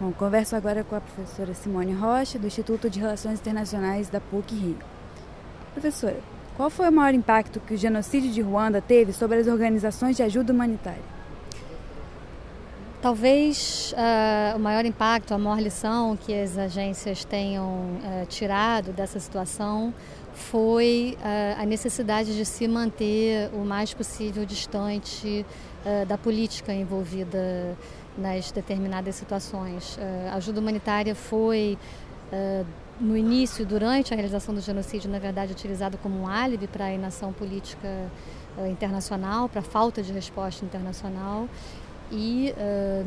Bom, converso agora com a professora Simone Rocha, do Instituto de Relações Internacionais da PUC Rio. Professora, qual foi o maior impacto que o genocídio de Ruanda teve sobre as organizações de ajuda humanitária? Talvez uh, o maior impacto, a maior lição que as agências tenham uh, tirado dessa situação foi uh, a necessidade de se manter o mais possível distante da política envolvida nas determinadas situações. A ajuda humanitária foi, no início, durante a realização do genocídio, na verdade, utilizada como um álibi para a inação política internacional, para a falta de resposta internacional. E,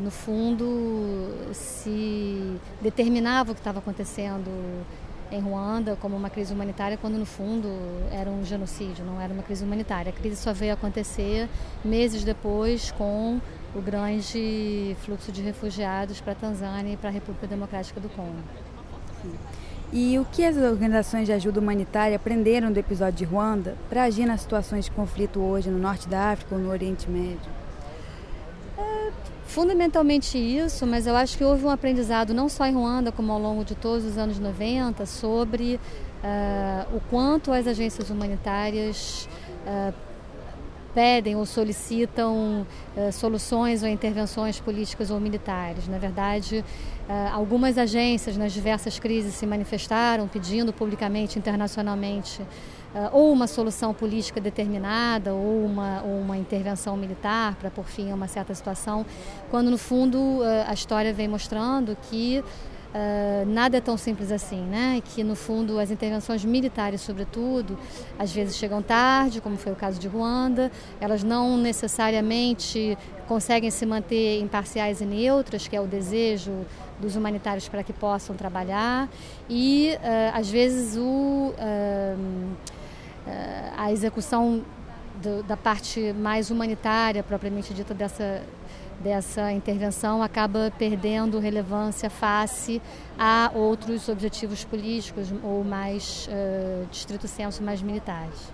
no fundo, se determinava o que estava acontecendo em Ruanda como uma crise humanitária, quando no fundo era um genocídio, não era uma crise humanitária. A crise só veio acontecer meses depois com o grande fluxo de refugiados para a Tanzânia e para a República Democrática do Congo. E o que as organizações de ajuda humanitária aprenderam do episódio de Ruanda para agir nas situações de conflito hoje no norte da África ou no Oriente Médio? Fundamentalmente isso, mas eu acho que houve um aprendizado não só em Ruanda, como ao longo de todos os anos 90, sobre uh, o quanto as agências humanitárias uh, pedem ou solicitam uh, soluções ou intervenções políticas ou militares. Na verdade, uh, algumas agências nas diversas crises se manifestaram pedindo publicamente, internacionalmente, uh, ou uma solução política determinada ou uma, ou uma intervenção militar para por fim a uma certa situação, quando no fundo a história vem mostrando que Uh, nada é tão simples assim, né? Que no fundo as intervenções militares, sobretudo, às vezes chegam tarde, como foi o caso de Ruanda, elas não necessariamente conseguem se manter imparciais e neutras, que é o desejo dos humanitários para que possam trabalhar, e uh, às vezes o, uh, a execução do, da parte mais humanitária, propriamente dita, dessa dessa intervenção acaba perdendo relevância face a outros objetivos políticos ou mais, uh, distrito senso, mais militares.